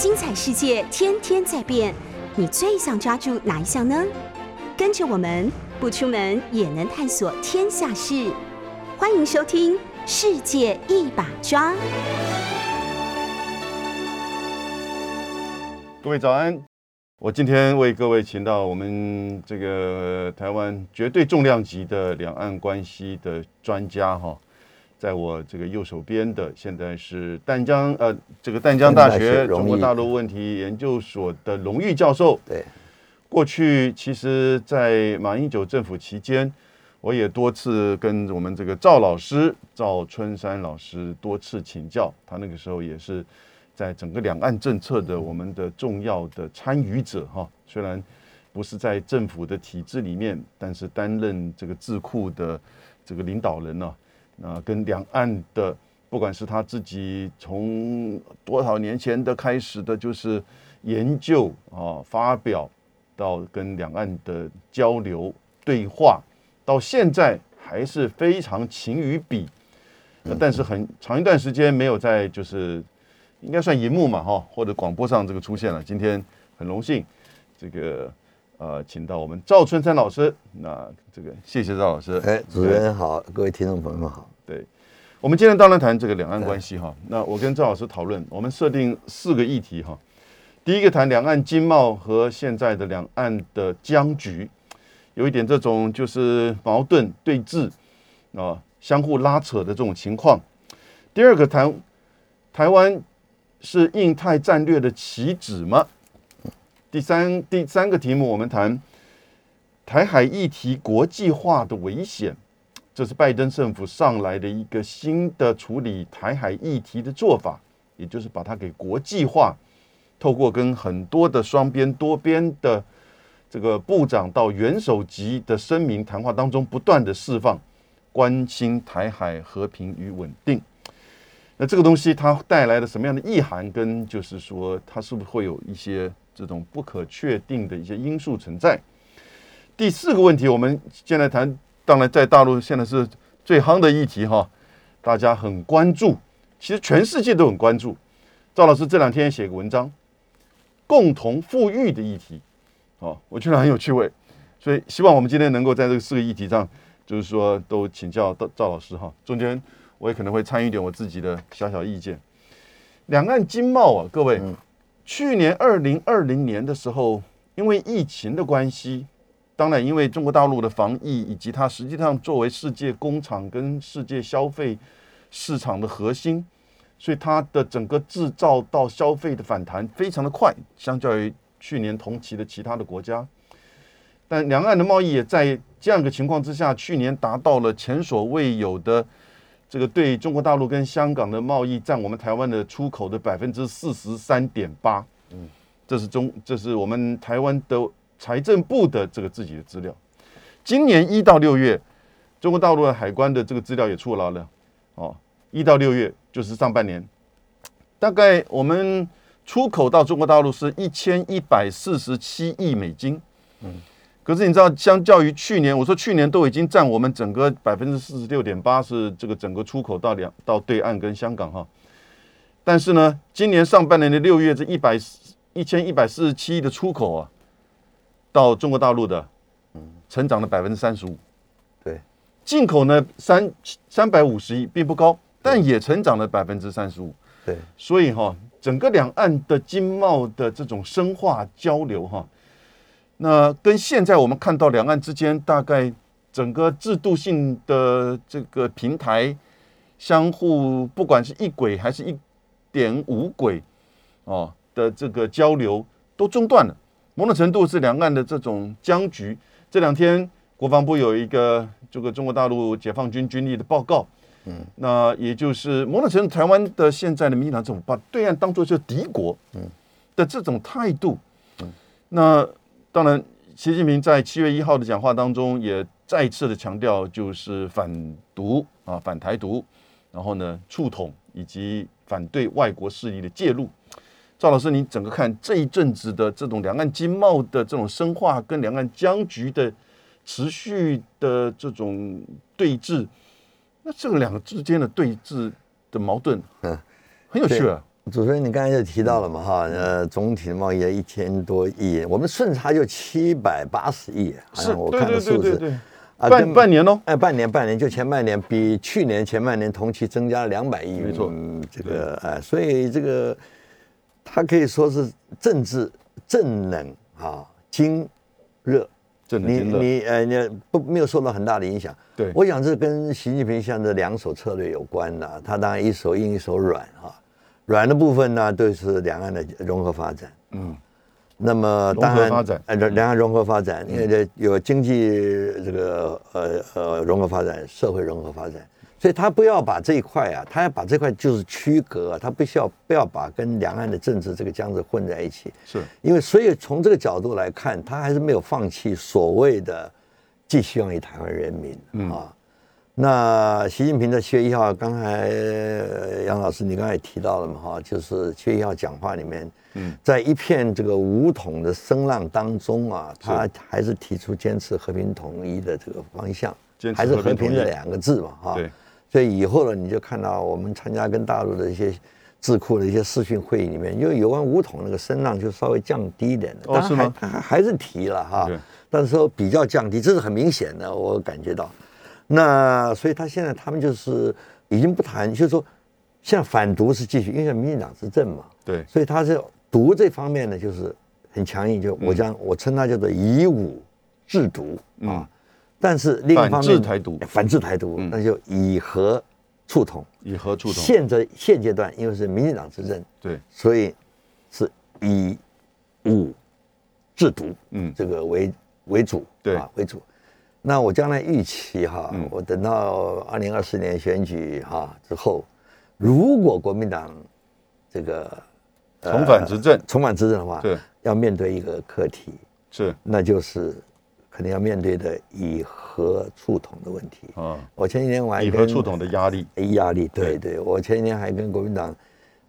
精彩世界天天在变，你最想抓住哪一项呢？跟着我们不出门也能探索天下事，欢迎收听《世界一把抓》。各位早安，我今天为各位请到我们这个台湾绝对重量级的两岸关系的专家哈。在我这个右手边的，现在是淡江呃，这个淡江大学中国大陆问题研究所的荣誉教授。对，过去其实，在马英九政府期间，我也多次跟我们这个赵老师赵春山老师多次请教，他那个时候也是在整个两岸政策的我们的重要的参与者哈。虽然不是在政府的体制里面，但是担任这个智库的这个领导人呢。啊，跟两岸的，不管是他自己从多少年前的开始的，就是研究啊、发表，到跟两岸的交流对话，到现在还是非常勤于笔。但是很长一段时间没有在就是应该算荧幕嘛哈，或者广播上这个出现了。今天很荣幸，这个。呃，请到我们赵春山老师。那这个谢谢赵老师。哎，主持人好，各位听众朋友们好。对，我们今天当然谈这个两岸关系哈。那我跟赵老师讨论，我们设定四个议题哈。第一个谈两岸经贸和现在的两岸的僵局，有一点这种就是矛盾对峙啊，相互拉扯的这种情况。第二个谈台湾是印太战略的棋子吗？第三第三个题目，我们谈台海议题国际化的危险，这是拜登政府上来的一个新的处理台海议题的做法，也就是把它给国际化，透过跟很多的双边、多边的这个部长到元首级的声明谈话当中，不断的释放关心台海和平与稳定。那这个东西它带来了什么样的意涵，跟就是说它是不是会有一些？这种不可确定的一些因素存在。第四个问题，我们现在谈，当然在大陆现在是最夯的议题哈，大家很关注，其实全世界都很关注。赵老师这两天写个文章，共同富裕的议题，哦，我觉得很有趣味，所以希望我们今天能够在这四个议题上，就是说都请教到赵老师哈。中间我也可能会参与点我自己的小小意见。两岸经贸啊，各位。去年二零二零年的时候，因为疫情的关系，当然因为中国大陆的防疫，以及它实际上作为世界工厂跟世界消费市场的核心，所以它的整个制造到消费的反弹非常的快，相较于去年同期的其他的国家。但两岸的贸易也在这样一个情况之下，去年达到了前所未有的。这个对中国大陆跟香港的贸易占我们台湾的出口的百分之四十三点八，嗯，这是中，这是我们台湾的财政部的这个自己的资料。今年一到六月，中国大陆的海关的这个资料也出来了，哦，一到六月就是上半年，大概我们出口到中国大陆是一千一百四十七亿美金，嗯。可是你知道，相较于去年，我说去年都已经占我们整个百分之四十六点八，是这个整个出口到两到对岸跟香港哈。但是呢，今年上半年的六月这一百一千一百四十七亿的出口啊，到中国大陆的，嗯，成长了百分之三十五。对，进口呢三三百五十亿，并不高，但也成长了百分之三十五。对，所以哈，整个两岸的经贸的这种深化交流哈。那跟现在我们看到两岸之间大概整个制度性的这个平台相互，不管是一轨还是一点五轨哦的这个交流都中断了，某种程度是两岸的这种僵局。这两天国防部有一个这个中国大陆解放军军力的报告，嗯，那也就是某种程度台湾的现在的民进党政府把对岸当作是敌国，嗯的这种态度，嗯，那。当然，习近平在七月一号的讲话当中也再次的强调，就是反独啊，反台独，然后呢，促统以及反对外国势力的介入。赵老师，你整个看这一阵子的这种两岸经贸的这种深化，跟两岸僵局的持续的这种对峙，那这个两个之间的对峙的矛盾，嗯，很有趣啊。主持人，你刚才就提到了嘛，哈，呃，总体的贸易一千多亿，我们顺差就七百八十亿，好像我看的数字，半半年喽，哎，半年半年，就前半年比去年前半年同期增加了两百亿，没错，这个哎，所以这个它可以说是政治正冷啊，经热。你你呃，你不没有受到很大的影响。对，我想这跟习近平现在两手策略有关的。他当然一手硬一手软啊，软的部分呢都是两岸的融合发展。嗯，那么当然呃两岸融合发展，因为这有经济这个呃呃融合发展，社会融合发展。所以他不要把这一块啊，他要把这块就是区隔，他不需要不要把跟两岸的政治这个江子混在一起。是，因为所以从这个角度来看，他还是没有放弃所谓的寄希望于台湾人民啊。那习近平的七月一号，刚才杨老师你刚才也提到了嘛哈，就是七月一号讲话里面，嗯，在一片这个武统的声浪当中啊，他还是提出坚持和平统一的这个方向，还是和平这两个字嘛哈。对。所以以后呢，你就看到我们参加跟大陆的一些智库的一些视讯会议里面，因为有关武统那个声浪就稍微降低一点的，哦，是吗？还还是提了哈，但是说比较降低，这是很明显的，我感觉到。那所以他现在他们就是已经不谈，就是说现在反独是继续，因为民进党执政嘛，对，所以他是毒这方面呢就是很强硬，就我将我称它叫做以武制毒啊。但是另一方面，反制台独，反制台独，那就以和促统，以和促统。现在现阶段，因为是民进党执政，对，所以是以武制毒，嗯，这个为为主，对。啊为主。那我将来预期哈，我等到二零二四年选举哈之后，如果国民党这个重返执政，重返执政的话，对，要面对一个课题，是，那就是。肯定要面对的以和促统的问题啊！我前几天我还以和促统的压力，压力，对对。我前几天还跟国民党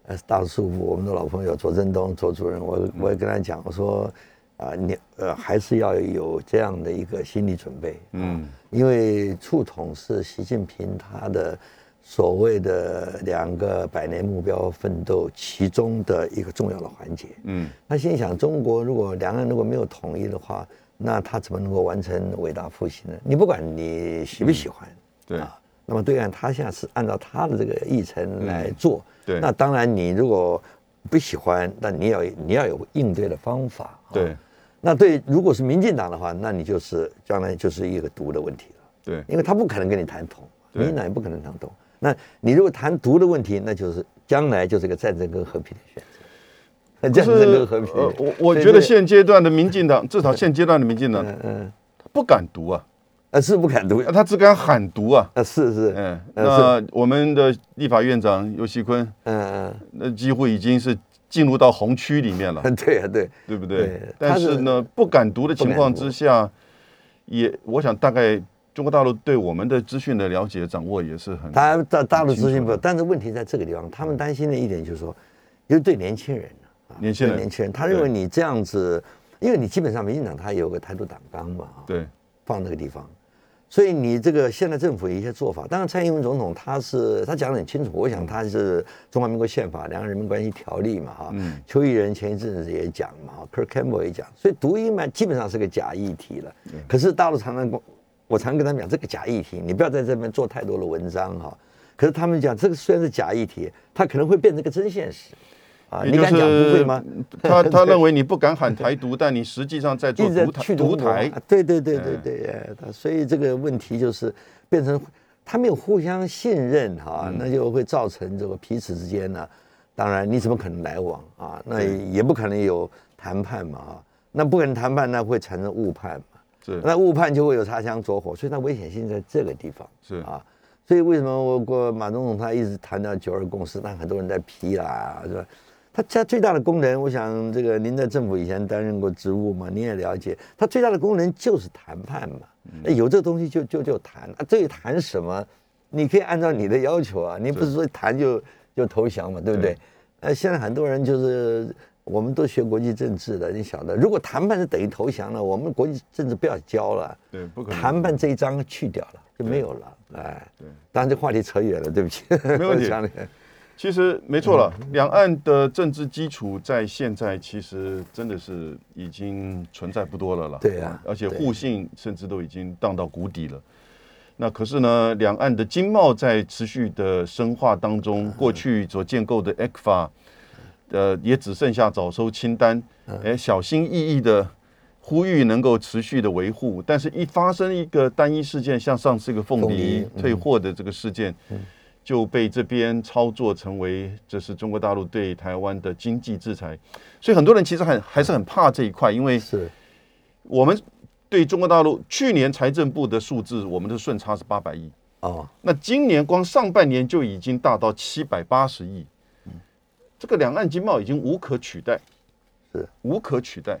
呃大叔父我们的老朋友左振东左主任，我我也跟他讲，我说啊，你呃还是要有这样的一个心理准备，嗯，因为触统是习近平他的所谓的两个百年目标奋斗其中的一个重要的环节，嗯，他心想，中国如果两岸如果没有统一的话。那他怎么能够完成伟大复兴呢？你不管你喜不喜欢，对啊。那么对岸他现在是按照他的这个议程来做，对。那当然你如果不喜欢，那你要你要有应对的方法，对。那对，如果是民进党的话，那你就是将来就是一个独的问题了，对。因为他不可能跟你谈统，民进党也不可能谈统。那你如果谈独的问题，那就是将来就是个战争跟和平的选择。战争跟和平，我我觉得现阶段的民进党，至少现阶段的民进党，嗯，不敢读啊，啊是不敢读，他只敢喊读啊，啊是是，嗯，那我们的立法院长尤锡坤，嗯嗯，那几乎已经是进入到红区里面了，对啊对，对不对？但是呢，不敢读的情况之下，也我想大概中国大陆对我们的资讯的了解掌握也是很，他大大陆资讯不，但是问题在这个地方，他们担心的一点就是说，因为对年轻人。年轻人，年轻人，他认为你这样子，因为你基本上民进党他有个台独党纲嘛，对，放那个地方，所以你这个现在政府一些做法，当然蔡英文总统他是他讲的很清楚，我想他是中华民国宪法、两岸人民关系条例嘛，哈，嗯，邱毅人前一阵子也讲嘛，Kirk Campbell 也讲，所以独一嘛基本上是个假议题了，可是大陆常常我常跟他们讲，这个假议题你不要在这边做太多的文章哈，可是他们讲这个虽然是假议题，它可能会变成个真现实。啊，你敢讲不会吗？他他认为你不敢喊台独，但你实际上在做独台。独台，对对对对对，所以这个问题就是变成他没有互相信任哈，那就会造成这个彼此之间呢，当然你怎么可能来往啊？那也不可能有谈判嘛啊，那不可能谈判，那会产生误判嘛。是，那误判就会有擦枪走火，所以它危险性在这个地方。是啊，所以为什么我过马总统他一直谈到九二共识，那很多人在批啦，是吧？他家最大的功能，我想这个您在政府以前担任过职务嘛，您也了解，它最大的功能就是谈判嘛。有这个东西就就就谈啊，至于谈什么，你可以按照你的要求啊，你不是说谈就就投降嘛，对不对？呃，现在很多人就是我们都学国际政治的，你晓得，如果谈判是等于投降了，我们国际政治不要教了，对，不可能。谈判这一章去掉了就没有了，哎，对。当然这话题扯远了，对不起，没问题。其实没错了，两岸的政治基础在现在其实真的是已经存在不多了了。对啊而且互信甚至都已经荡到谷底了。那可是呢，两岸的经贸在持续的深化当中，过去所建构的 ECFA，呃，也只剩下早收清单，哎，小心翼翼的呼吁能够持续的维护，但是一发生一个单一事件，像上次一个凤凤梨退货的这个事件，就被这边操作成为这是中国大陆对台湾的经济制裁，所以很多人其实很还是很怕这一块，因为是。我们对中国大陆去年财政部的数字，我们的顺差是八百亿，啊，那今年光上半年就已经大到七百八十亿，这个两岸经贸已经无可取代，是。无可取代。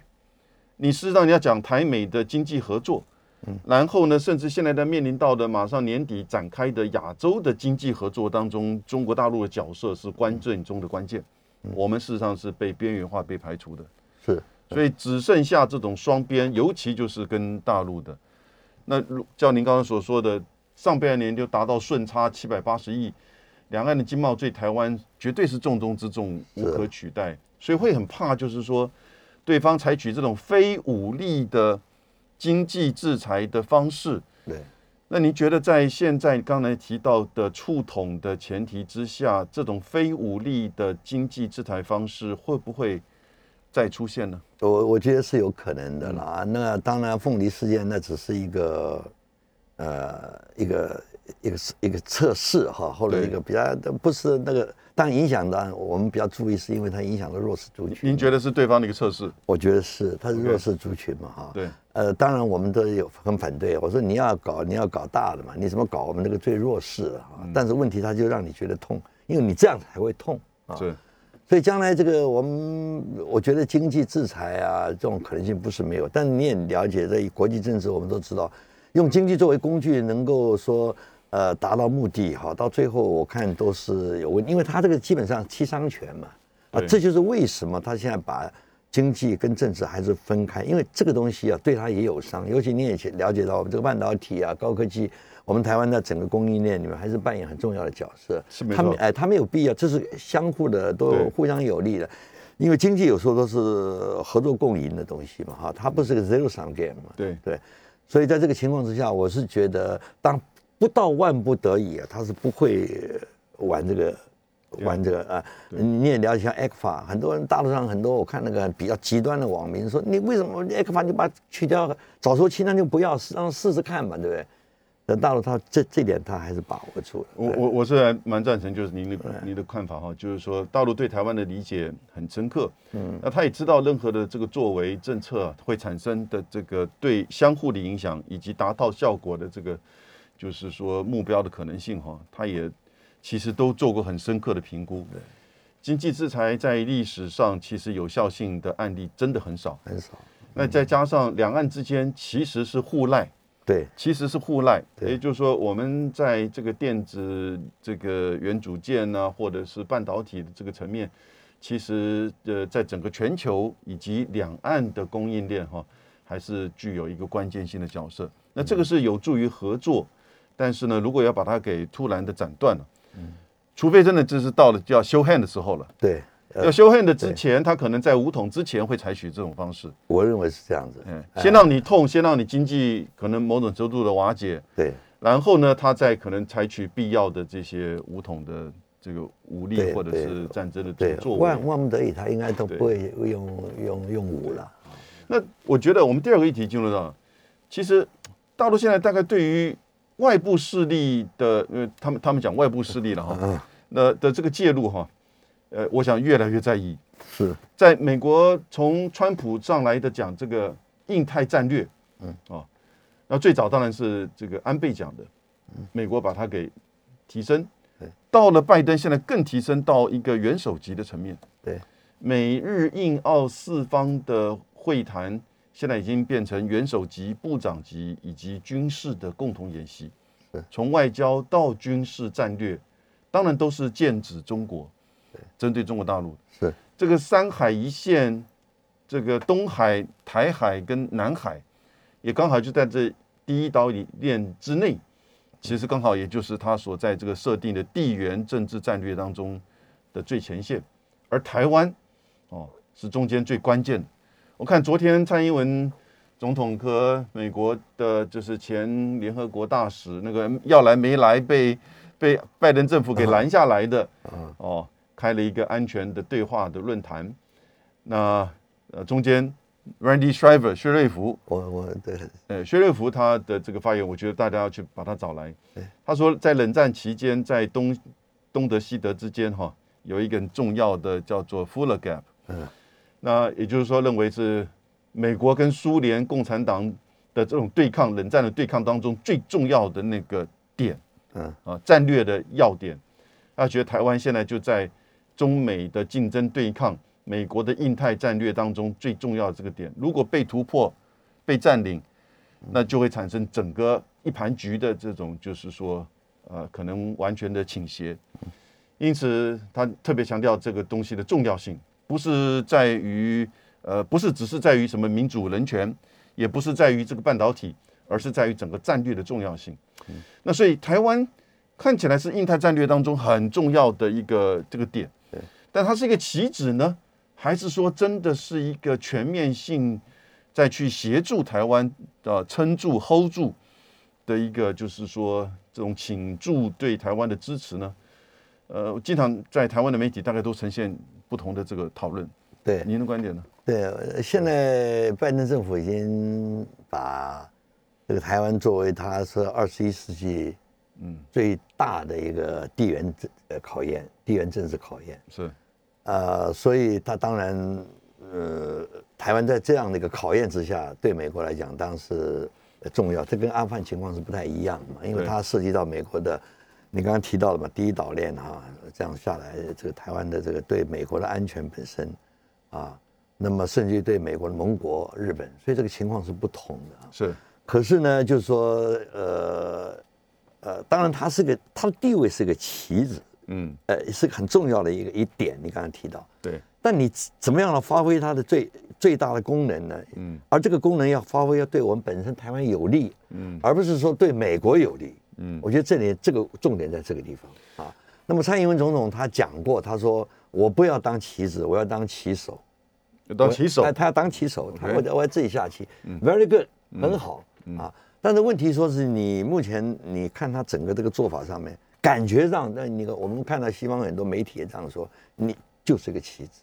你事实上你要讲台美的经济合作，然后呢，甚至现在在面临到的马上年底展开的亚洲的经济合作当中，中国大陆的角色是关键中的关键。我们事实上是被边缘化、被排除的。是所以只剩下这种双边，尤其就是跟大陆的。那如照您刚刚所说的，上半年就达到顺差七百八十亿，两岸的经贸对台湾绝对是重中之重，无可取代。所以会很怕，就是说对方采取这种非武力的经济制裁的方式。对。那您觉得在现在刚才提到的触统的前提之下，这种非武力的经济制裁方式会不会再出现呢？我我觉得是有可能的啦。那当然，凤梨事件那只是一个呃一个一个一个测试哈，或者一个比较不是那个，当然影响的我们比较注意，是因为它影响了弱势族群。您觉得是对方的一个测试？我觉得是，它是弱势族群嘛哈。对。呃，当然我们都有很反对。我说你要搞，你要搞大的嘛，你怎么搞我们那个最弱势的啊？但是问题它就让你觉得痛，因为你这样才会痛啊。是所以将来这个我们，我觉得经济制裁啊，这种可能性不是没有。但你也了解，这国际政治我们都知道，用经济作为工具，能够说呃达到目的哈，到最后我看都是有问，因为他这个基本上七伤拳嘛，啊，这就是为什么他现在把经济跟政治还是分开，因为这个东西啊对他也有伤，尤其你也了解到我们这个半导体啊、高科技，我们台湾的整个供应链里面还是扮演很重要的角色。是没错他们哎，他没有必要，这是相互的，都互相有利的。因为经济有时候都是合作共赢的东西嘛，哈，它不是个 zero sum game 嘛。对对，所以在这个情况之下，我是觉得，当不到万不得已啊，他是不会玩这个。玩这个啊，你也了解像 ECFA，很多人大陆上很多我看那个比较极端的网民说，你为什么 ECFA 你把它去掉，早说清单就不要，让试试看嘛，对不对？那大陆他这这点他还是把握住了。我我我是还蛮赞成，就是您的您的看法哈，就是说大陆对台湾的理解很深刻，嗯，那他也知道任何的这个作为政策啊会产生的这个对相互的影响，以及达到效果的这个就是说目标的可能性哈，他也其实都做过很深刻的评估。对经济制裁在历史上其实有效性的案例真的很少，很少。那再加上两岸之间其实是互赖。对，其实是互赖，也就是说，我们在这个电子这个元组件呢、或者是半导体的这个层面，其实呃，在整个全球以及两岸的供应链哈，还是具有一个关键性的角色。那这个是有助于合作，但是呢，如果要把它给突然的斩断了，除非真的就是到了就要修 hand 的时候了。对，呃要修 hand 的之前，他可能在武统之前会采取这种方式，我认为是这样子。嗯，先让你痛，先让你经济可能某种程度的瓦解，对，然后呢，他再可能采取必要的这些武统的这个武力或者是战争的这对个，作为万。万不得已，他应该都不会用用用武了。那我觉得我们第二个议题进入到，其实大陆现在大概对于外部势力的，呃，他们他们讲外部势力了哈，嗯，那的这个介入哈，呃，我想越来越在意。是，在美国从川普上来的讲这个印太战略，嗯。啊，那最早当然是这个安倍讲的，美国把它给提升。对，到了拜登现在更提升到一个元首级的层面，对，美日印澳四方的会谈现在已经变成元首级、部长级以及军事的共同演习是，从外交到军事战略，当然都是剑指中国，针对中国大陆。是，这个三海一线，这个东海、台海跟南海，也刚好就在这第一岛链之内，其实刚好也就是他所在这个设定的地缘政治战略当中的最前线，而台湾哦是中间最关键的。我看昨天蔡英文总统和美国的就是前联合国大使那个要来没来被被拜登政府给拦下来的，哦，开了一个安全的对话的论坛。那呃中间 Randy Shriver 薛瑞福，我我对呃薛瑞福他的这个发言，我觉得大家要去把他找来。他说在冷战期间，在东东德西德之间哈有一个很重要的叫做 Fuller Gap。嗯那也就是说，认为是美国跟苏联共产党的这种对抗、冷战的对抗当中最重要的那个点嗯啊，战略的要点。他觉得台湾现在就在中美的竞争对抗、美国的印太战略当中最重要的这个点，如果被突破、被占领，那就会产生整个一盘局的这种，就是说，呃，可能完全的倾斜。因此，他特别强调这个东西的重要性，不是在于呃，不是只是在于什么民主人权，也不是在于这个半导体，而是在于整个战略的重要性。那所以台湾看起来是印太战略当中很重要的一个这个点，但它是一个棋子呢，还是说真的是一个全面性再去协助台湾呃撑住 hold 住的一个，就是说这种倾注对台湾的支持呢？呃，经常在台湾的媒体大概都呈现不同的这个讨论，对您的观点呢？对，呃现在拜登政府已经把这个台湾作为他是二十一世纪嗯，最大的一个地缘政呃考验，地缘政治考验。是，呃，所以他当然，呃，台湾在这样的一个考验之下，对美国来讲当然是呃重要。这跟阿富汗情况是不太一样嘛，因为它涉及到美国的，你刚刚提到了嘛，第一岛链哈、这样下来，这个台湾的这个对美国的安全本身，啊，那么甚至于对美国的盟国日本，所以这个情况是不同的啊。是，可是呢，就是说，呃，呃，当然它是个它的地位是个棋子，嗯，呃，是个很重要的一个一点。你刚才提到，对，但你怎么样来发挥它的最最大的功能呢？嗯而这个功能要发挥，要对我们本身台湾有利，嗯而不是说对美国有利。嗯我觉得这里这个重点在这个地方啊。那么蔡英文总统他讲过，他说我不要当棋子，我要当棋手。要当棋手他，他要当棋手，他我我要自己下棋，very good，很好啊。但是问题说是你目前你看他整个这个做法上面，感觉上，那你我们看到西方很多媒体也这样说，你就是一个棋子，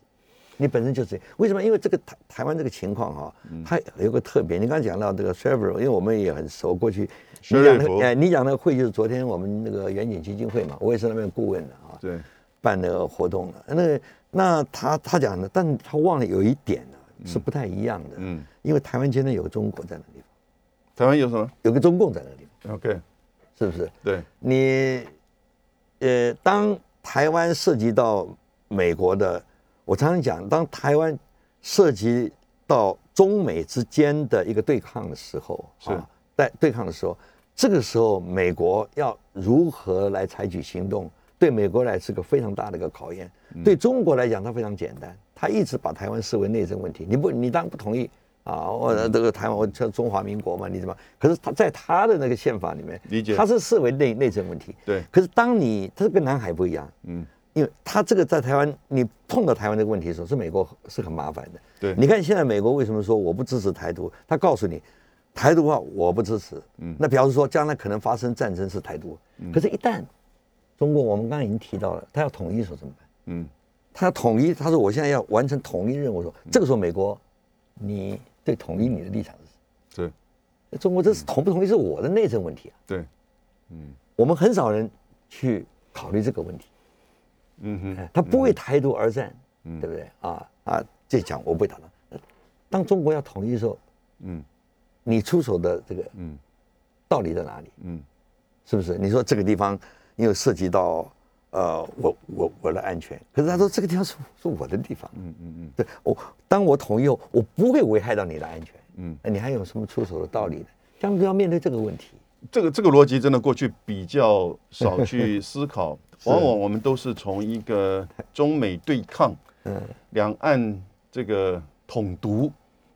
你本身就是为什么？因为这个台台湾这个情况哈、它有个特别。你刚刚讲到这个 s h e v e r 因为我们也很熟，过去你讲薛瑞福那个哎，你讲那个会就是昨天我们那个远景基金会嘛，我也是那边顾问的啊。对，办那个活动的。那个那他他讲的，但他忘了有一点呢、是不太一样的。嗯，因为台湾今天有个中国在那地方，台湾有什么有个中共在那地方，？OK，是不是？对，你呃，当台湾涉及到美国的，我常常讲，当台湾涉及到中美之间的一个对抗的时候，是啊，在对抗的时候，这个时候美国要如何来采取行动？对美国来是个非常大的一个考验，对中国来讲，它非常简单，它一直把台湾视为内政问题。你不，你当然不同意啊，我这个台湾，我叫中华民国嘛，你怎么？可是他在他的那个宪法里面，理解他是视为内内政问题。对，可是当你它跟南海不一样，嗯，因为他这个在台湾，你碰到台湾这个问题的时候，是美国是很麻烦的。对你看现在美国为什么说我不支持台独？他告诉你，台独的话我不支持，嗯，那表示说将来可能发生战争是台独。可是，一旦中国我们刚刚已经提到了，他要统一的时候怎么办？嗯，他要统一，他说我现在要完成统一任务的时候，这个时候美国，你对统一你的立场是什么？对，中国这是同不同意是我的内政问题啊，对，嗯。我们很少人去考虑这个问题。嗯哼，哎他不为台独而战，对不对？啊啊，这讲我不会打仗。当中国要统一的时候，嗯你出手的这个嗯。道理在哪里？嗯，是不是？你说这个地方因为涉及到呃我我我的安全，可是他说这个地方是是我的地方，嗯嗯嗯。对我当我同意后，我不会危害到你的安全，嗯，那你还有什么出手的道理呢？将就要面对这个问题。这个这个逻辑真的过去比较少去思考，往往我们都是从一个中美对抗、嗯。两岸这个统独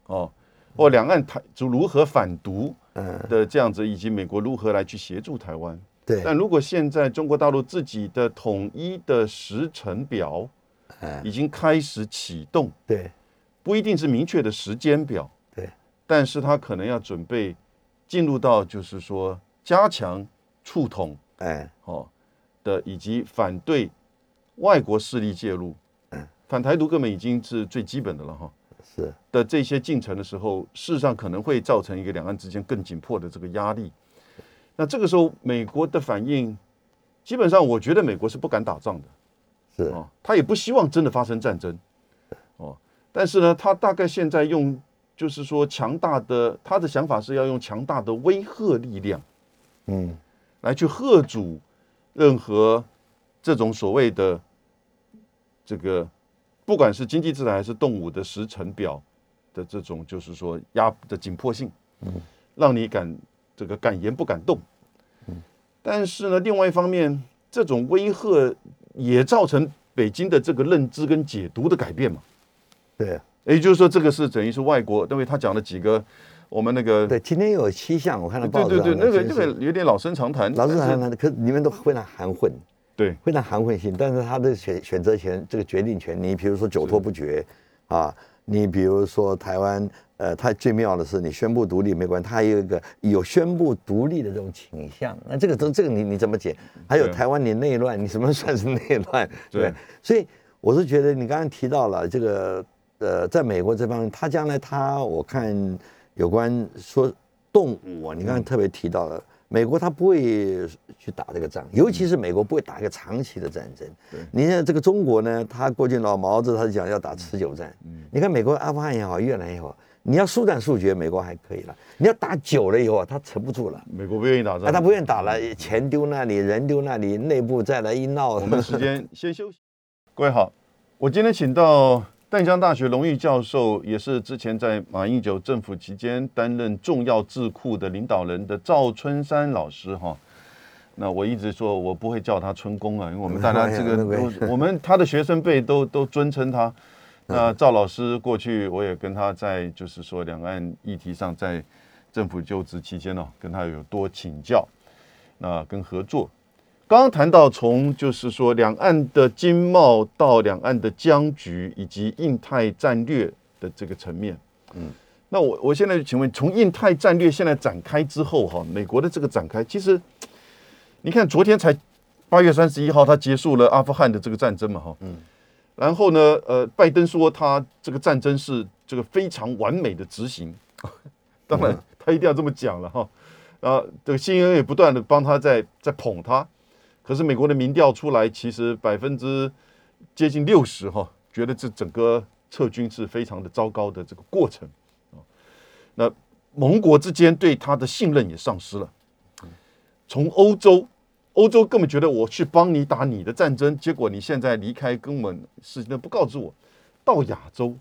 哦，或两岸台就如何反独嗯。的这样子，以及美国如何来去协助台湾。对，但如果现在中国大陆自己的统一的时程表哎，已经开始启动，对。不一定是明确的时间表，对，但是他可能要准备进入到就是说加强触统哎，哦的，以及反对外国势力介入，嗯。反台独根本已经是最基本的了哈。是，的这些进程的时候，事实上可能会造成一个两岸之间更紧迫的这个压力。那这个时候，美国的反应，基本上我觉得美国是不敢打仗的是，哦，他也不希望真的发生战争哦。但是呢，他大概现在用就是说强大的，他的想法是要用强大的威吓力量嗯，来去吓阻任何这种所谓的这个，不管是经济制裁还是动武的时程表的这种，就是说压的紧迫性，嗯，让你敢这个敢言不敢动。但是呢，另外一方面，这种威吓也造成北京的这个认知跟解读的改变嘛。对也就是说，这个是等于是外国，因为他讲了几个我们那个对，今天有七项，我看到对对对，报纸上那个那个有点老生常谈。老师但是谈谈，可里面都非常含混，对非常含混性，但是他的选选择权，这个决定权，你比如说久拖不决啊，你比如说台湾，呃，它最妙的是你宣布独立没关系，它还有一个有宣布独立的这种倾向，那这个都这个你你怎么解？还有台湾你内乱，你什么算是内乱？对所以我是觉得你刚刚提到了这个，呃，在美国这方面，他将来他我看有关说动武啊，你刚刚特别提到了。美国他不会去打这个仗，尤其是美国不会打一个长期的战争。对你看这个中国呢，他过去老毛子他讲要打持久战。嗯你看美国阿富汗也好，越南也好，你要速战速决，美国还可以了。你要打久了以后啊，他撑不住了，美国不愿意打仗，啊，他不愿意打了，钱丢那里，人丢那里，内部再来一闹，我们时间先休息。各位好，我今天请到淡江大学荣誉教授，也是之前在马英九政府期间担任重要智库的领导人的赵春山老师哈。那我一直说我不会叫他春工啊，因为我们大家这个都 我们他的学生辈都都尊称他。那赵老师过去我也跟他在就是说两岸议题上，在政府就职期间呢、跟他有多请教，那跟合作。刚刚谈到从就是说两岸的经贸到两岸的僵局以及印太战略的这个层面，嗯，那我我现在就请问，从印太战略现在展开之后哈，美国的这个展开，其实你看昨天才八月三十一号，他结束了阿富汗的这个战争嘛哈，嗯，然后呢，呃，拜登说他这个战争是这个非常完美的执行，当然他一定要这么讲了哈，啊，这个 CNN 也不断的帮他在在捧他。可是美国的民调出来，其实百分之接近六十哈，觉得这整个撤军是非常的糟糕的这个过程啊。那盟国之间对他的信任也丧失了。从欧洲，欧洲根本觉得我去帮你打你的战争，结果你现在离开，根本事情不告知我。到亚洲，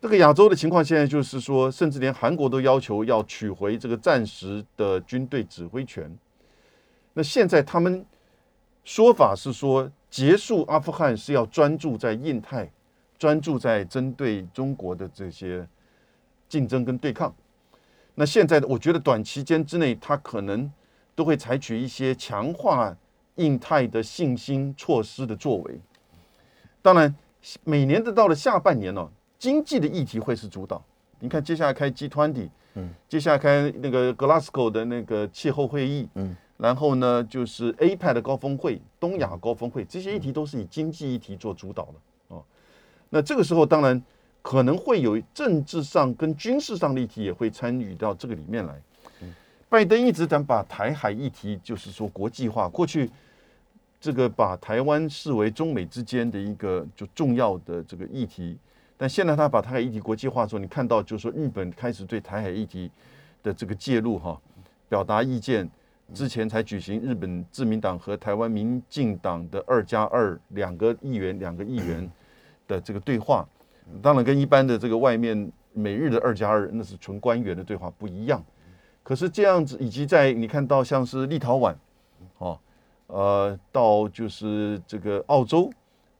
这个亚洲的情况现在就是说，甚至连韩国都要求要取回这个暂时的军队指挥权。那现在他们说法是说，结束阿富汗是要专注在印太，专注在针对中国的这些竞争跟对抗。那现在我觉得短期间之内，他可能都会采取一些强化印太的信心措施的作为。当然，每年的到了下半年呢、经济的议题会是主导。你看，接下来开 G20，嗯，接下来开那个 Glasgow 的那个气候会议，嗯。然后呢，就是 APEC 的高峰会、东亚高峰会，这些议题都是以经济议题做主导的哦。那这个时候，当然可能会有政治上跟军事上的议题也会参与到这个里面来。拜登一直想把台海议题，就是说国际化，过去这个把台湾视为中美之间的一个就重要的这个议题，但现在他把台海议题国际化之后，你看到就是说日本开始对台海议题的这个介入哈，表达意见。之前才举行日本自民党和台湾民进党的二加二两个议员两个议员的这个对话，当然跟一般的这个外面美日的二加二那是纯官员的对话不一样。可是这样子，以及在你看到像是立陶宛，哦，呃，到就是这个澳洲，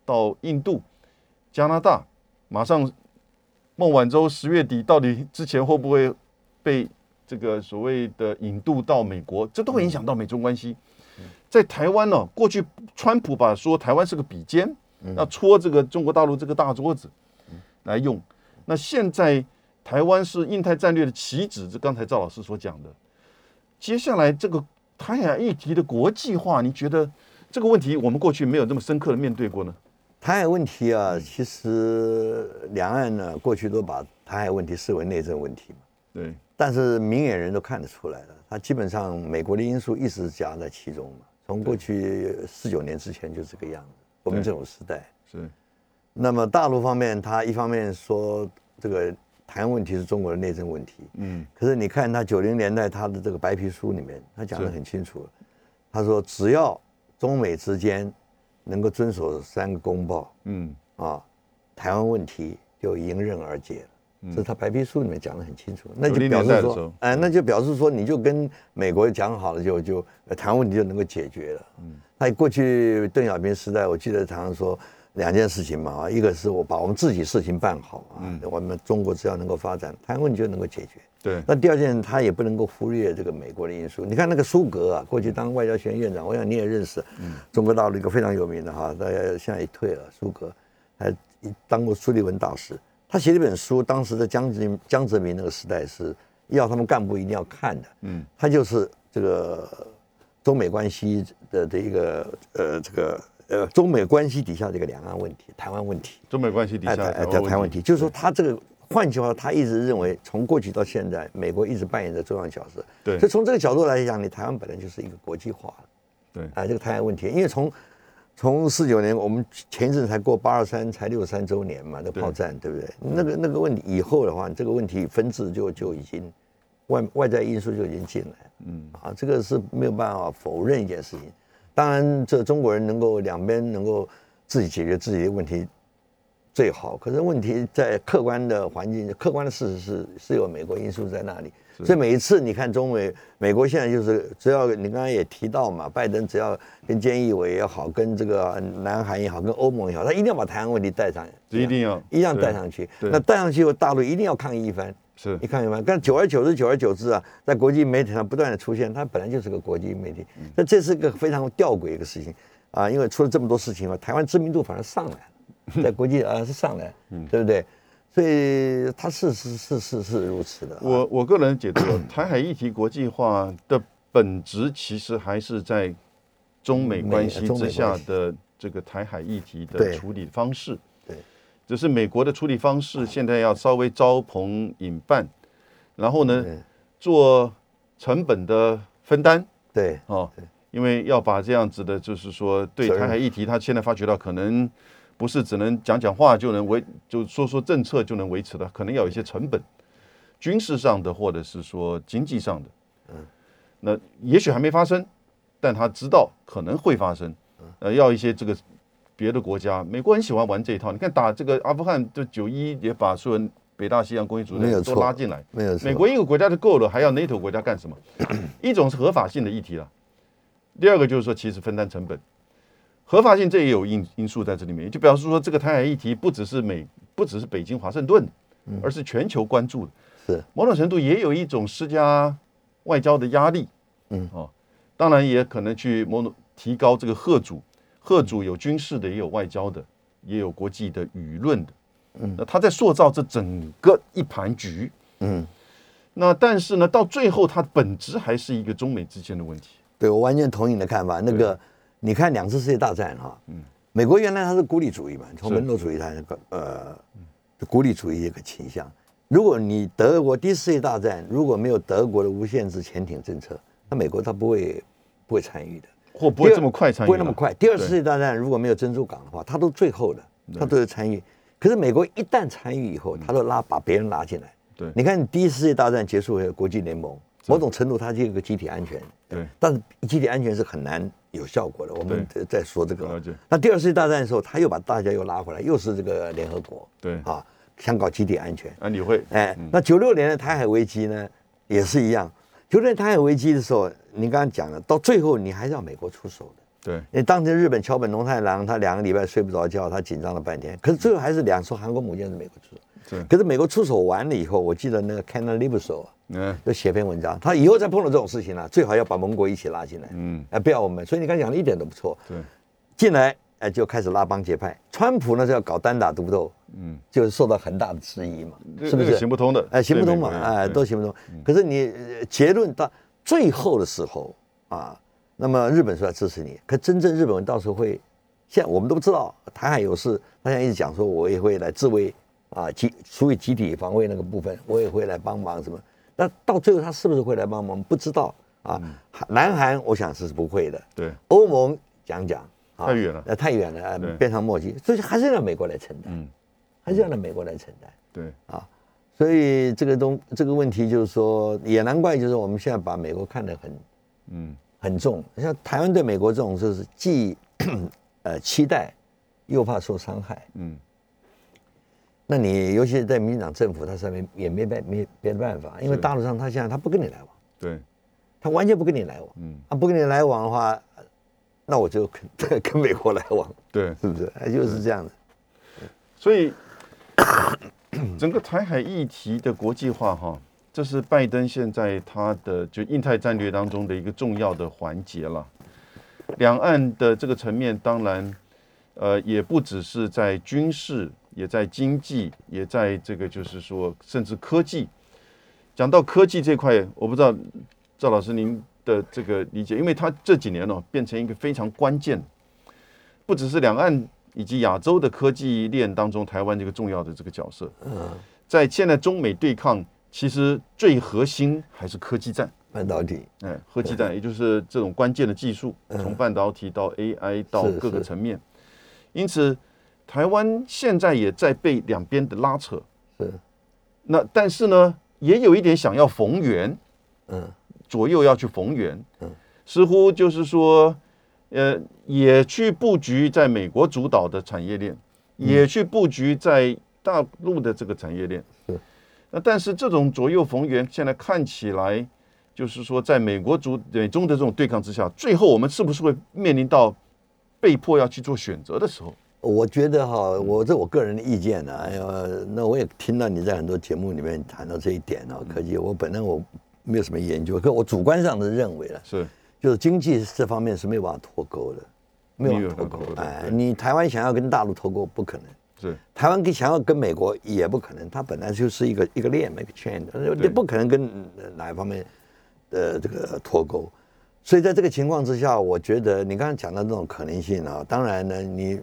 到印度、加拿大，马上孟晚舟十月底到底之前会不会被？这个所谓的引渡到美国，这都会影响到美中关系。在台湾呢，过去川普把说台湾是个笔尖，要戳这个中国大陆这个大桌子来用。那现在台湾是印太战略的棋子，这刚才赵老师所讲的。接下来这个台海议题的国际化，你觉得这个问题我们过去没有这么深刻的面对过呢？台海问题啊，其实两岸呢过去都把台海问题视为内政问题嘛。对。但是明眼人都看得出来了，它基本上美国的因素一直夹在其中嘛。从过去四九年之前就这个样子，我们这种时代是。那么大陆方面，他一方面说这个台湾问题是中国的内政问题，嗯。可是你看他九零年代他的这个白皮书里面，他讲得很清楚，他说只要中美之间。能够遵守三个公报，嗯啊，台湾问题就迎刃而解了。这是他白皮书里面讲的很清楚。那就表示说，哎，那就表示说，你就跟美国讲好了，就就台湾问题就能够解决了。嗯，那过去邓小平时代，我记得常常说两件事情嘛啊，一个是我把我们自己事情办好啊，我们中国只要能够发展，台湾问题就能够解决。对，那第二件，他也不能够忽略这个美国的因素。你看那个苏格啊，过去当外交学院院长，我想你也认识，中国大陆一个非常有名的哈，大家现在也退了，苏格还当过苏利文大使。他写了一本书，当时的江泽江泽民那个时代是要他们干部一定要看的。嗯，他就是这个中美关系的的一个呃这个呃中美关系底下这个两岸问题、台湾问题。中美关系底下台台湾问题，就是说他这个。换句话说，他一直认为，从过去到现在，美国一直扮演着重要角色。对，所以从这个角度来讲，你台湾本来就是一个国际化了。对，啊，这个台湾问题，因为从从四九年，我们前一阵才过八二三，才六三周年嘛，那炮战，对不对？那个那个问题以后的话，这个问题分治就就已经外外在因素就已经进来。嗯，啊，这个是没有办法否认一件事情。当然，这中国人能够两边能够自己解决自己的问题。最好，可是问题在客观的环境，客观的事实是是有美国因素在那里，所以每一次你看中美，美国现在就是只要你刚刚也提到嘛，拜登只要跟菅义伟也好，跟这个南韩也好，跟欧盟也好，他一定要把台湾问题带上，一定要。一样带上去。那带上去后，大陆一定要抗议一番，是你看见吗。但久而久之，久而久之啊，在国际媒体上不断的出现，它本来就是个国际媒体，那这是个非常吊诡一个事情啊，因为出了这么多事情嘛，台湾知名度反而上来了。在国际啊是上来，对不对？所以它是是是是是如此的。我我个人解读，台海议题国际化的本质其实还是在中美关系之下的这个台海议题的处理方式。对，只是美国的处理方式现在要稍微招朋引伴，然后呢做成本的分担。对，哦，因为要把这样子的，就是说对台海议题，他现在发觉到可能。不是只能讲讲话就能维，就说说政策就能维持的，可能要有一些成本，军事上的或者是说经济上的，嗯，那也许还没发生，但他知道可能会发生，呃，要一些这个别的国家，美国很喜欢玩这一套，你看打这个阿富汗，就九一也把所有北大西洋公约组织都拉进来，没有美国一个国家就够了，还要 NATO 国家干什么？一种是合法性的议题了，第二个就是说其实分担成本。合法性这也有因因素在这里面，就表示说这个台海议题不只是美，不只是北京华盛顿，而是全球关注的，是。某种程度也有一种施加外交的压力，嗯。哦，当然也可能去某种提高这个贺主，贺主有军事的，也有外交的，也有国际的舆论的，嗯，那他在塑造这整个一盘局，嗯，那但是呢，到最后它本质还是一个中美之间的问题，对我完全同意你的看法，那个。你看两次世界大战哈，嗯，美国原来它是孤立主义嘛，从门罗主义它那个呃孤立主义一个倾向。如果你德国第一次世界大战如果没有德国的无限制潜艇政策，那美国它不会不会参与的，或不会这么快参与，不会那么快。第二次世界大战如果没有珍珠港的话，他都最后的，他都会参与。可是美国一旦参与以后，他都拉把别人拉进来。对，你看第一次世界大战结束后，国际联盟某种程度它就有个集体安全。对，但是集体安全是很难。有效果的，我们在说这个。那第二次世界大战的时候，他又把大家又拉回来，又是这个联合国。对啊，想搞集体安全。啊，你会？哎，那九六年的台海危机呢，也是一样。九六年台海危机的时候，你刚刚讲了，到最后你还是要美国出手的。对，因为当时日本桥本龙太郎他两个礼拜睡不着觉，他紧张了半天，可是最后还是两艘韩国母舰是美国出手。对可是美国出手完了以后，我记得那个 canon libeso，嗯就写篇文章，他以后再碰到这种事情呢、最好要把盟国一起拉进来，嗯，哎，不要我们。所以你刚才讲的一点都不错，对，进来哎就开始拉帮结派。川普呢是要搞单打独斗，嗯，就是受到很大的质疑嘛，是不是？行不通的？哎，行不通嘛，哎，对都行不通。可是你呃结论到最后的时候啊，那么日本说要支持你，可真正日本人到时候会，现在我们都不知道，台海有事，他现在一直讲说我也会来自卫啊，集属于集体防卫那个部分，我也会来帮忙什么。那到最后他是不是会来帮忙？不知道啊。韩南韩我想是不会的，对，欧盟讲讲啊太远了呃，太远了，对呃边长莫及，所以还是让美国来承担，嗯，还是要让美国来承担。对，啊，所以这个东这个问题就是说，也难怪就是我们现在把美国看得很嗯，很重，像台湾对美国这种就是既呃期待，又怕受伤害。嗯，那你尤其是在民进党政府，他上面也没办没别的办法，因为大陆上他现在他不跟你来往，对，他完全不跟你来往。嗯，啊，不跟你来往的话，那我就跟 跟美国来往，对，是不是？哎就是这样的。所以整个台海议题的国际化，哈，这是拜登现在他的就印太战略当中的一个重要的环节了。两岸的这个层面，当然，呃，也不只是在军事，也在经济，也在这个就是说，甚至科技。讲到科技这块，我不知道赵老师您的这个理解，因为他这几年呢、变成一个非常关键，不只是两岸以及亚洲的科技链当中，台湾这个重要的这个角色。嗯，在现在中美对抗，其实最核心还是科技战。半导体，哎，科技战，也就是这种关键的技术，从半导体到 AI 到各个层面。因此，台湾现在也在被两边的拉扯。是，那但是呢，也有一点想要逢源，嗯左右要去逢源嗯。似乎就是说，呃，也去布局在美国主导的产业链，也去布局在大陆的这个产业链是。那但是这种左右逢源，现在看起来就是说，在美国主美中的这种对抗之下，最后我们是不是会面临到被迫要去做选择的时候？我觉得哈，我这我个人的意见呢、哎呀，那我也听到你在很多节目里面谈到这一点哦，科技，我本来我没有什么研究，可我主观上的认为了，是就是经济这方面是没有办法脱钩的，没有脱钩哎，你台湾想要跟大陆脱钩不可能，是，台湾跟想要跟美国也不可能，它本来就是一个一个链一个圈的，你不可能跟呃哪一方面的这个脱钩。所以在这个情况之下，我觉得你刚才讲的这种可能性啊，当然呢，你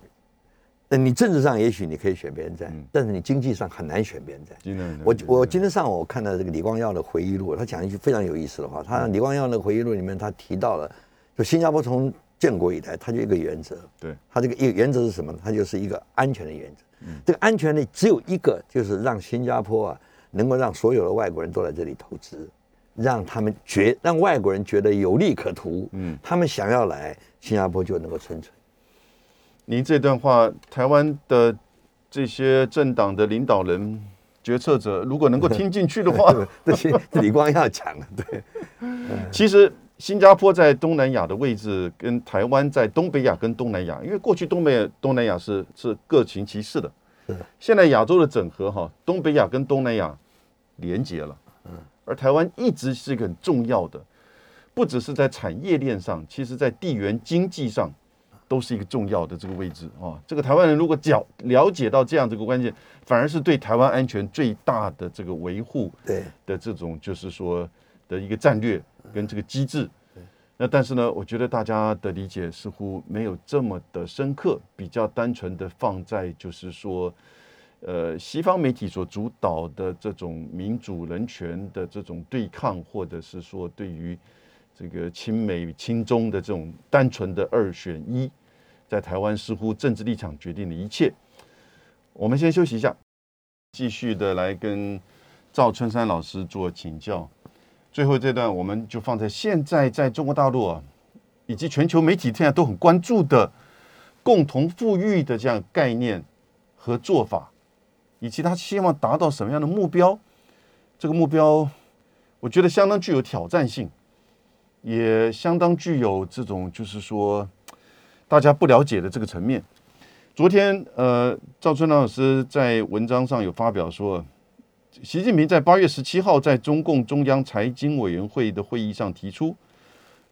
那你政治上也许你可以选边站，但是你经济上很难选边站。我我今天上午我看到这个李光耀的回忆录，他讲一句非常有意思的话。他李光耀的回忆录里面，他提到了，就新加坡从建国以来，它就一个原则，对它这个一原则是什么呢？它就是一个安全的原则。这个安全呢，只有一个，就是让新加坡啊，能够让所有的外国人都来这里投资，让他们觉让外国人觉得有利可图，嗯，他们想要来新加坡就能够生存。您这段话，台湾的这些政党的领导人、决策者，如果能够听进去的话，这些李光耀讲的，对，其实新加坡在东南亚的位置跟台湾在东北亚跟东南亚，因为过去东北东南亚是是各行其事的，现在亚洲的整合哈，东北亚跟东南亚连接了，而台湾一直是一个很重要的，不只是在产业链上，其实在地缘经济上。都是一个重要的这个位置啊！这个台湾人如果了了解到这样这个关键，反而是对台湾安全最大的这个维护对的这种就是说的一个战略跟这个机制。那但是呢，我觉得大家的理解似乎没有这么的深刻，比较单纯的放在就是说，呃，西方媒体所主导的这种民主人权的这种对抗，或者是说对于这个亲美亲中的这种单纯的二选一。在台湾似乎政治立场决定了一切。我们先休息一下，继续的来跟赵春山老师做请教。最后这段我们就放在现在在中国大陆啊，以及全球媒体现在都很关注的共同富裕的这样概念和做法，以及他希望达到什么样的目标。这个目标，我觉得相当具有挑战性，也相当具有这种就是说。大家不了解的这个层面，昨天呃，赵春兰老师在文章上有发表说，习近平在八月十七号在中共中央财经委员会的会议上提出，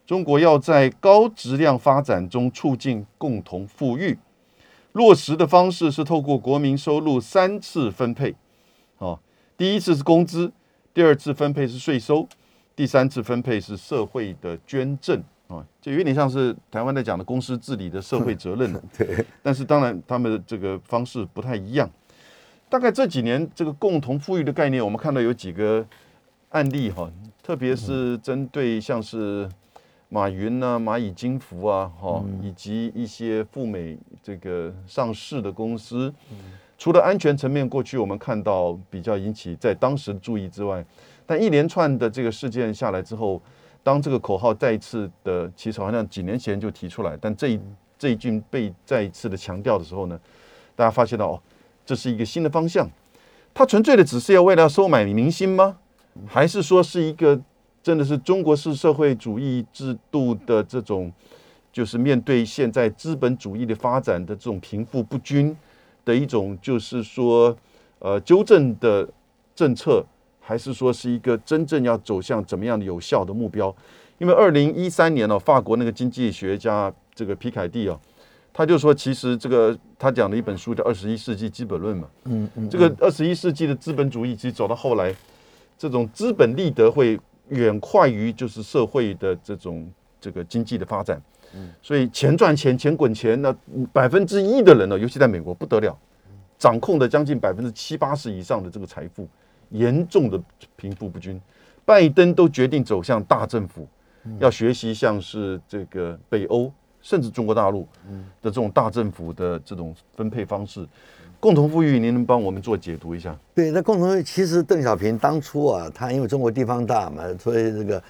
中国要在高质量发展中促进共同富裕，落实的方式是透过国民收入三次分配，哦，第一次是工资，第二次分配是税收，第三次分配是社会的捐赠。啊，就有点像是台湾在讲的公司治理的社会责任 对，但是当然他们的这个方式不太一样。大概这几年这个共同富裕的概念，我们看到有几个案例哈，特别是针对像是马云啊、蚂蚁金服啊，哈，以及一些赴美这个上市的公司，除了安全层面过去我们看到比较引起在当时注意之外，但一连串的这个事件下来之后。当这个口号再一次的，其实好像几年前就提出来，但这一这一句被再一次的强调的时候呢，大家发现到哦，这是一个新的方向。它纯粹的只是要为了收买明星吗？还是说是一个真的是中国式社会主义制度的这种，就是面对现在资本主义的发展的这种贫富不均的一种，就是说呃纠正的政策？还是说是一个真正要走向怎么样的有效的目标？因为二零一三年呢，法国那个经济学家这个皮凯蒂啊，他就说，其实这个他讲的一本书叫《二十一世纪基本论》嘛，嗯嗯，这个二十一世纪的资本主义其实走到后来，这种资本利得会远快于就是社会的这种这个经济的发展，嗯，所以钱赚钱，钱滚钱，那百分之一的人呢，尤其在美国不得了，掌控的将近百分之七八十以上的这个财富。严重的贫富不均，拜登都决定走向大政府，要学习像是这个北欧甚至中国大陆的这种大政府的这种分配方式。共同富裕，您能帮我们做解读一下？对，那共同富裕其实邓小平当初啊，他因为中国地方大嘛，所以这个。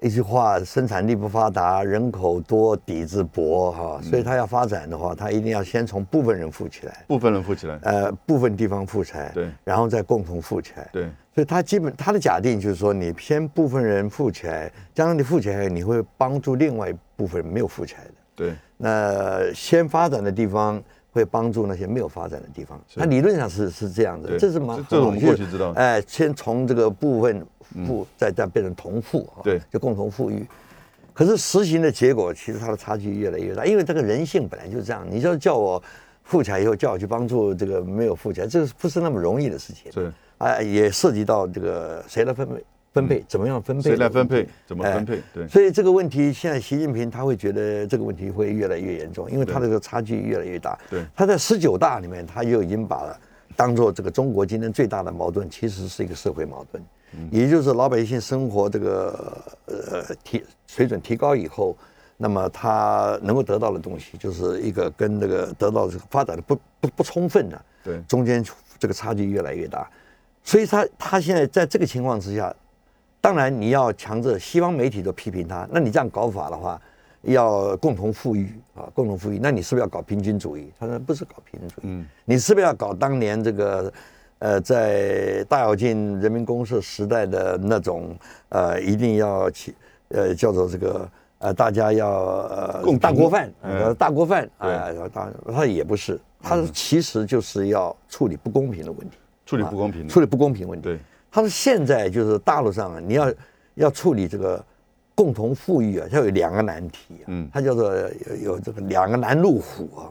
一句话，生产力不发达，人口多，底子薄，哈，所以他要发展的话，他一定要先从部分人富起来，部分人富起来，呃，部分地方富起来，对，然后再共同富起来，对，所以他基本他的假定就是说，你先部分人富起来，将来你富起来，你会帮助另外一部分没有富起来的，对，那先发展的地方。会帮助那些没有发展的地方，它理论上是是这样的，这是蛮这我们过去知道。哎，先从这个部分富，再再变成同富，对，就共同富裕。可是实行的结果，其实它的差距越来越大，因为这个人性本来就是这样。你就叫我富起来以后，叫我去帮助这个没有富起来，这个不是那么容易的事情。对，啊，也涉及到这个谁来分配。分配怎么样分配？谁来分配？怎么分配？对。所以这个问题，现在习近平他会觉得这个问题会越来越严重，因为他这个差距越来越大。对。他在十九大里面，他就已经把当做这个中国今天最大的矛盾，其实是一个社会矛盾，也就是老百姓生活这个呃提水准提高以后，那么他能够得到的东西，就是一个跟这个得到这个发展的不不不充分的，对，中间这个差距越来越大，所以他他现在在这个情况之下。当然，你要强制西方媒体都批评他，那你这样搞法的话，要共同富裕啊，共同富裕，那你是不是要搞平均主义？他说不是搞平均主义，嗯，你是不是要搞当年这个，呃，在大跃进人民公社时代的那种，呃，一定要起，呃，叫做这个，呃，大家要呃共大锅饭，呃，大锅饭，啊，大他也不是，他其实就是要处理不公平的问题，处理不公平，处理不公平问题，对。他说：“现在就是大陆上啊，你要要处理这个共同富裕啊，它有两个难题啊。嗯，它叫做有有这个两个难路虎啊。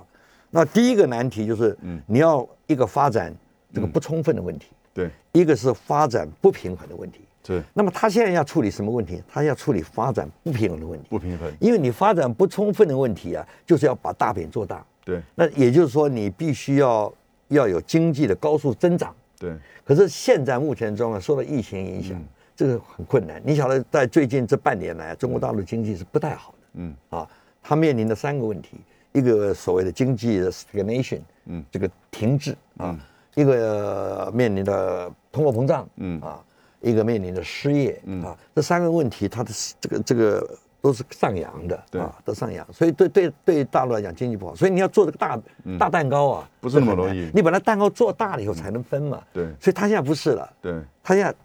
那第一个难题就是，嗯，你要一个发展这个不充分的问题，对，一个是发展不平衡的问题，对。那么他现在要处理什么问题？他要处理发展不平衡的问题。不平衡，因为你发展不充分的问题啊，就是要把大饼做大。对。那也就是说，你必须要要有经济的高速增长。对。可是现在目前中啊，受到疫情影响，这个很困难。你晓得，在最近这半年来，中国大陆经济是不太好的。嗯啊，它面临的三个问题：一个所谓的经济的 stagnation，嗯，这个停滞啊；一个面临的通货膨胀，嗯啊；一个面临的失业啊。这三个问题，它的这个这个。都是上扬的，啊，都上扬，所以对对对大陆来讲经济不好，所以你要做这个大大蛋糕啊，不是那么容易。你把那蛋糕做大了以后才能分嘛，对。所以他现在不是了，对。他现在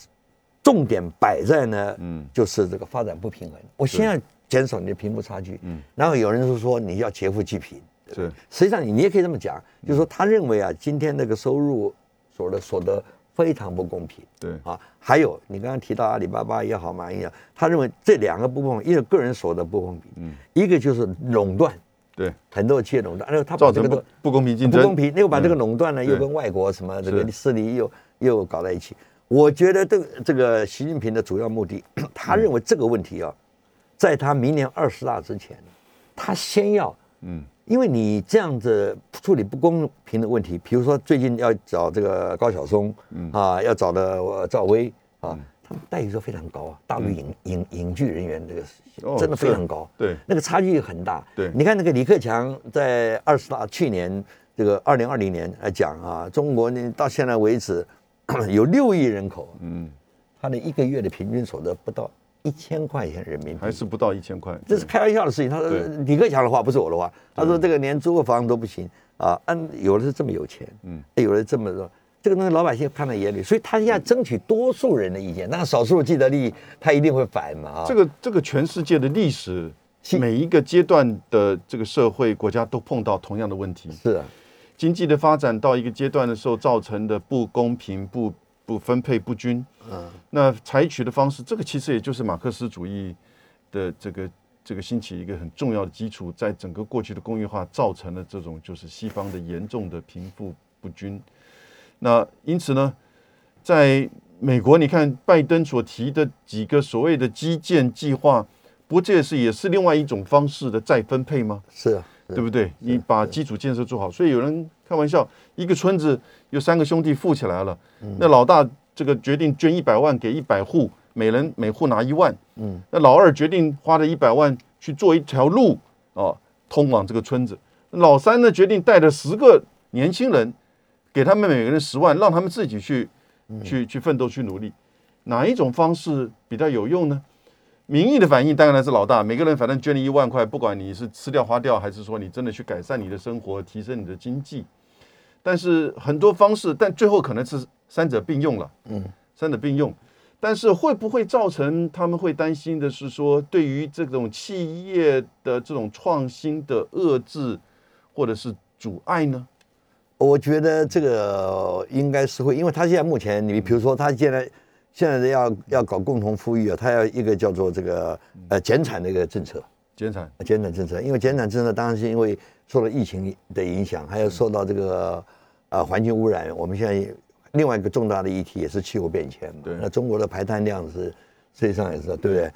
重点摆在呢，嗯，就是这个发展不平衡。我先要减少你的贫富差距，嗯，然后有人就说你要劫富济贫，对实际上你你也可以这么讲，就是说他认为啊，今天那个收入所得所得非常不公平。对。啊，还有你刚刚提到阿里巴巴也好，马云也好，他认为这两个不公平，一个个人所得不公平，嗯。一个就是垄断，对，很多企业垄断，然后他把这个都不公平竞争，不公平，那个把这个嗯。垄断呢，对。又跟外国什么这个势力又又搞在一起。我觉得这个这个习近平的主要目的，他认为这个问题啊，在他明年二十大之前，他先要嗯因为你这样子处理不公平的问题，比如说最近要找这个高晓松，嗯。啊，要找的呃赵薇啊，他们待遇都非常高啊，大陆影影影剧人员这个哦真的非常高，对。那个差距很大。对。你看那个李克强在二十大去年这个二零二零年来讲啊，中国呢到现在为止 有六亿人口，嗯，他的一个月的平均所得不到一千块钱人民币，还是不到一千块，这是开玩笑的事情。他说李克强的话不是我的话，他说这个连租个房都不行啊。嗯有的是这么有钱，嗯嗯，有的这么说，这个东西老百姓看在眼里，所以他要争取多数人的意见，那少数既得利益他一定会反嘛啊。这个这个全世界的历史，每一个阶段的这个社会国家都碰到同样的问题。是啊，经济的发展到一个阶段的时候，造成的不公平、不不分配不均，嗯，那采取的方式，这个其实也就是马克思主义的这个这个兴起一个很重要的基础，在整个过去的工业化造成了这种就是西方的严重的贫富不均。那因此呢，在美国，你看拜登所提的几个所谓的基建计划，不过这也是也是另外一种方式的再分配吗？是啊，对不对？你把基础建设做好，所以有人开玩笑，一个村子有三个兄弟富起来了，那老大这个决定捐一百万给一百户，每人每户拿一万，嗯，那老二决定花了一百万去做一条路啊，通往这个村子，老三呢决定带着十个年轻人，给他们每个人十万，让他们自己去去去奋斗去努力，哪一种方式比较有用呢？民意的反应当然是老大，每个人反正捐了一万块，不管你是吃掉花掉，还是说你真的去改善你的生活，提升你的经济，但是很多方式，但最后可能是三者并用了，嗯，三者并用，但是会不会造成他们会担心的是说，对于这种企业的这种创新的遏制或者是阻碍呢？我觉得这个应该是会，因为他现在目前，你比如说他现在现在要要搞共同富裕啊，他要一个叫做这个呃减产的一个政策，减产，减产政策，因为减产政策当然是因为受到疫情的影响，还有受到这个呃环境污染。我们现在另外一个重大的议题也是气候变迁嘛。对那中国的排碳量是实际上也是对不对？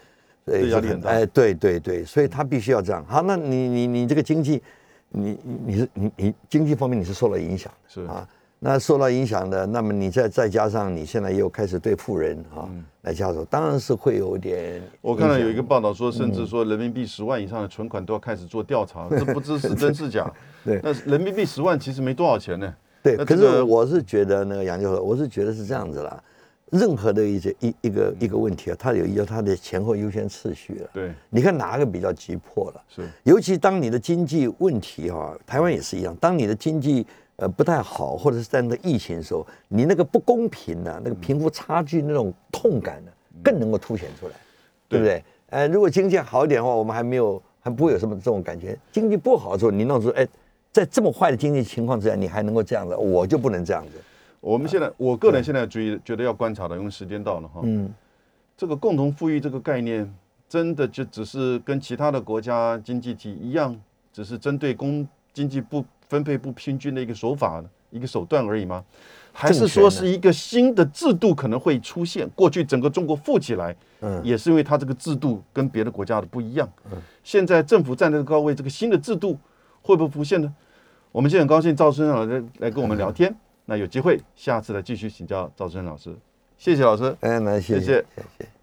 所以这压力很大哎，对对对，所以他必须要这样。好，那你你你这个经济，你你你是你你经济方面你是受了影响的是啊。那受到影响的，那么你再再加上你现在又开始对富人啊、来下手，当然是会有点。我看到有一个报道说，甚至说人民币十万以上的存款都要开始做调查，这不知是真是假。对那人民币十万其实没多少钱呢。对，可是我是觉得那个，杨教授，我是觉得是这样子啦。任何的一些一一个一个问题啊，它有有它的前后优先次序了。对，你看哪个比较急迫了？是尤其当你的经济问题哈、台湾也是一样，当你的经济呃不太好，或者是在那个疫情的时候，你那个不公平呢、那个贫富差距那种痛感呢，更能够凸显出来，对不对？呃，如果经济好一点的话，我们还没有还不会有什么这种感觉。经济不好的时候，你弄出哎，在这么坏的经济情况之下，你还能够这样子，我就不能这样子。我们现在，我个人现在注意觉得要观察的，因为时间到了哈。嗯，这个共同富裕这个概念，真的就只是跟其他的国家经济体一样，只是针对公经济不分配不平均的一个手法、一个手段而已吗？还是说是一个新的制度可能会出现？过去整个中国富起来，嗯也是因为它这个制度跟别的国家的不一样。现在政府站在高位，这个新的制度会不会浮现呢？我们今天很高兴赵春老师来跟我们聊天，那有机会下次来继续请教赵春老师，谢谢老师。哎，那谢谢谢谢谢。